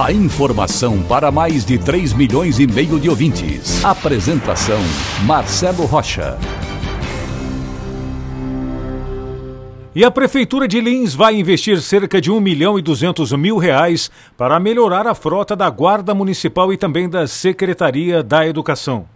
A informação para mais de 3 milhões e meio de ouvintes. Apresentação Marcelo Rocha. E a Prefeitura de Lins vai investir cerca de 1 milhão e 200 mil reais para melhorar a frota da Guarda Municipal e também da Secretaria da Educação.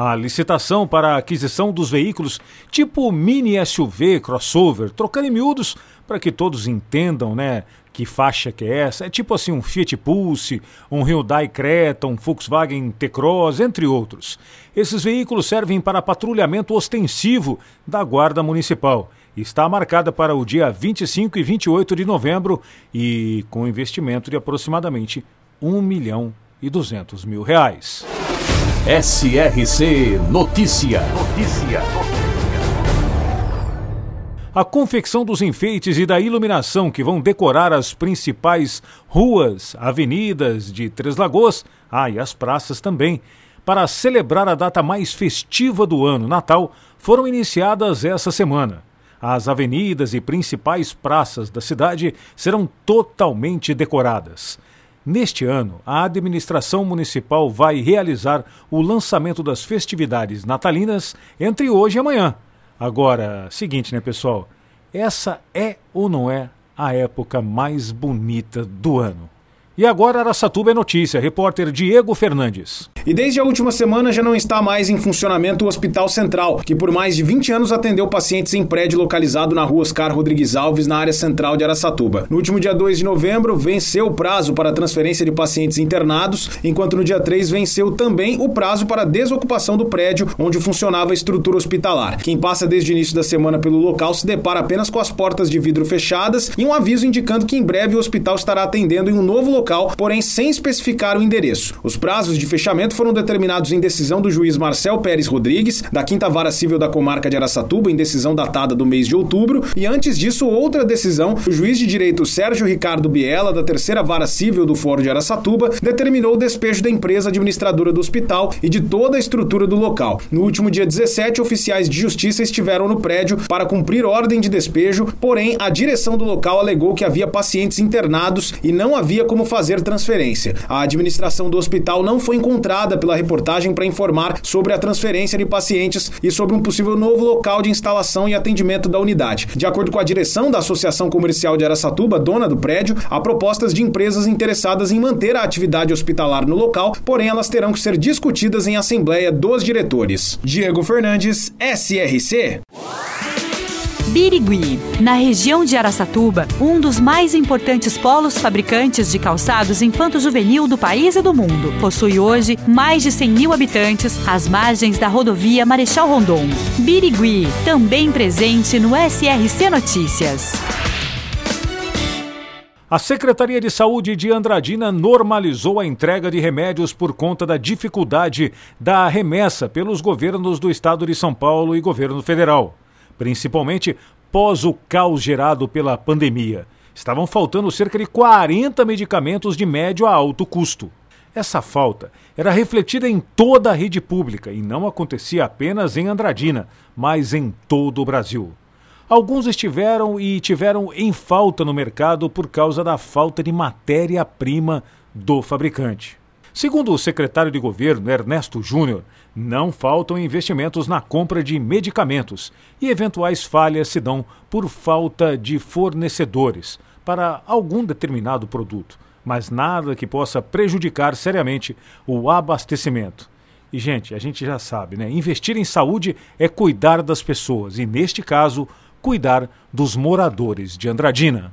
A licitação para a aquisição dos veículos tipo mini SUV, crossover, trocando em miúdos para que todos entendam, né, que faixa que é essa. É tipo assim um Fiat Pulse, um Hyundai Creta, um Volkswagen T-Cross, entre outros. Esses veículos servem para patrulhamento ostensivo da Guarda Municipal. Está marcada para o dia 25 e 28 de novembro e com investimento de aproximadamente 1 milhão e 200 mil reais. SRC Notícia. Notícia. A confecção dos enfeites e da iluminação que vão decorar as principais ruas, avenidas de Três Lagoas, ah, e as praças também, para celebrar a data mais festiva do ano, Natal, foram iniciadas essa semana. As avenidas e principais praças da cidade serão totalmente decoradas. Neste ano, a administração municipal vai realizar o lançamento das festividades natalinas entre hoje e amanhã. Agora, seguinte, né, pessoal? Essa é ou não é a época mais bonita do ano? E agora Araçatuba é notícia, repórter Diego Fernandes. E desde a última semana já não está mais em funcionamento o Hospital Central, que por mais de 20 anos atendeu pacientes em prédio localizado na rua Oscar Rodrigues Alves, na área central de Araçatuba. No último dia 2 de novembro, venceu o prazo para transferência de pacientes internados, enquanto no dia 3 venceu também o prazo para desocupação do prédio onde funcionava a estrutura hospitalar. Quem passa desde o início da semana pelo local se depara apenas com as portas de vidro fechadas e um aviso indicando que em breve o hospital estará atendendo em um novo local porém sem especificar o endereço. Os prazos de fechamento foram determinados em decisão do juiz Marcel Pérez Rodrigues, da Quinta Vara Civil da Comarca de Araçatuba, em decisão datada do mês de outubro, e antes disso, outra decisão, o juiz de direito Sérgio Ricardo Biela, da Terceira Vara Civil do Fórum de Araçatuba, determinou o despejo da empresa administradora do hospital e de toda a estrutura do local. No último dia 17, oficiais de justiça estiveram no prédio para cumprir ordem de despejo, porém a direção do local alegou que havia pacientes internados e não havia como fazer fazer transferência. A administração do hospital não foi encontrada pela reportagem para informar sobre a transferência de pacientes e sobre um possível novo local de instalação e atendimento da unidade. De acordo com a direção da Associação Comercial de Araçatuba, dona do prédio, há propostas de empresas interessadas em manter a atividade hospitalar no local, porém elas terão que ser discutidas em assembleia dos diretores. Diego Fernandes, SRC. Birigui, na região de Araçatuba, um dos mais importantes polos fabricantes de calçados infanto-juvenil do país e do mundo. Possui hoje mais de 100 mil habitantes às margens da rodovia Marechal Rondon. Birigui, também presente no SRC Notícias. A Secretaria de Saúde de Andradina normalizou a entrega de remédios por conta da dificuldade da remessa pelos governos do estado de São Paulo e governo federal principalmente pós o caos gerado pela pandemia. Estavam faltando cerca de 40 medicamentos de médio a alto custo. Essa falta era refletida em toda a rede pública e não acontecia apenas em Andradina, mas em todo o Brasil. Alguns estiveram e tiveram em falta no mercado por causa da falta de matéria-prima do fabricante. Segundo o secretário de governo Ernesto Júnior, não faltam investimentos na compra de medicamentos e eventuais falhas se dão por falta de fornecedores para algum determinado produto, mas nada que possa prejudicar seriamente o abastecimento. E, gente, a gente já sabe, né? Investir em saúde é cuidar das pessoas e, neste caso, cuidar dos moradores de Andradina.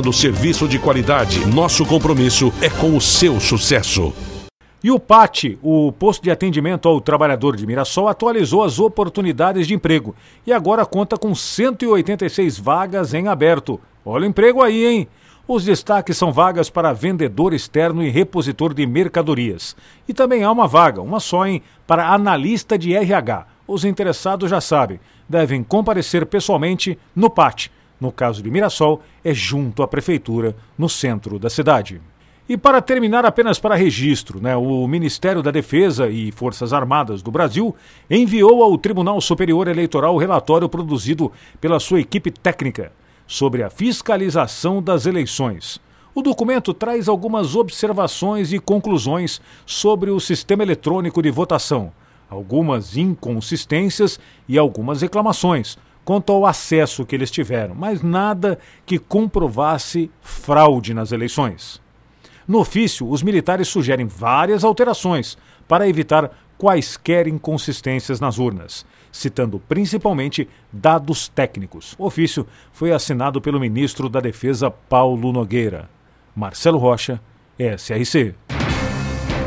oferecendo serviço de qualidade. Nosso compromisso é com o seu sucesso. E o PAT, o posto de atendimento ao trabalhador de Mirassol, atualizou as oportunidades de emprego e agora conta com 186 vagas em aberto. Olha o emprego aí, hein? Os destaques são vagas para vendedor externo e repositor de mercadorias. E também há uma vaga, uma só, hein, para analista de RH. Os interessados já sabem, devem comparecer pessoalmente no PAT. No caso de Mirassol, é junto à prefeitura, no centro da cidade. E para terminar, apenas para registro, né, o Ministério da Defesa e Forças Armadas do Brasil enviou ao Tribunal Superior Eleitoral o relatório produzido pela sua equipe técnica sobre a fiscalização das eleições. O documento traz algumas observações e conclusões sobre o sistema eletrônico de votação, algumas inconsistências e algumas reclamações quanto ao acesso que eles tiveram, mas nada que comprovasse fraude nas eleições. No ofício, os militares sugerem várias alterações para evitar quaisquer inconsistências nas urnas, citando principalmente dados técnicos. O ofício foi assinado pelo ministro da Defesa Paulo Nogueira. Marcelo Rocha, SRC.